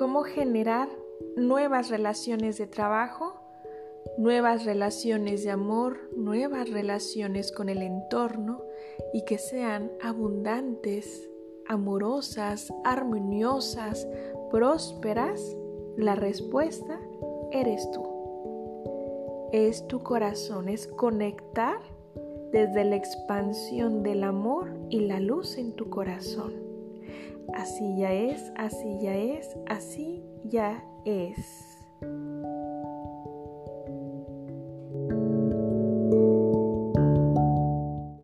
cómo generar nuevas relaciones de trabajo, nuevas relaciones de amor, nuevas relaciones con el entorno y que sean abundantes, amorosas, armoniosas, prósperas, la respuesta eres tú. Es tu corazón, es conectar desde la expansión del amor y la luz en tu corazón. Así ya es, así ya es, así ya es.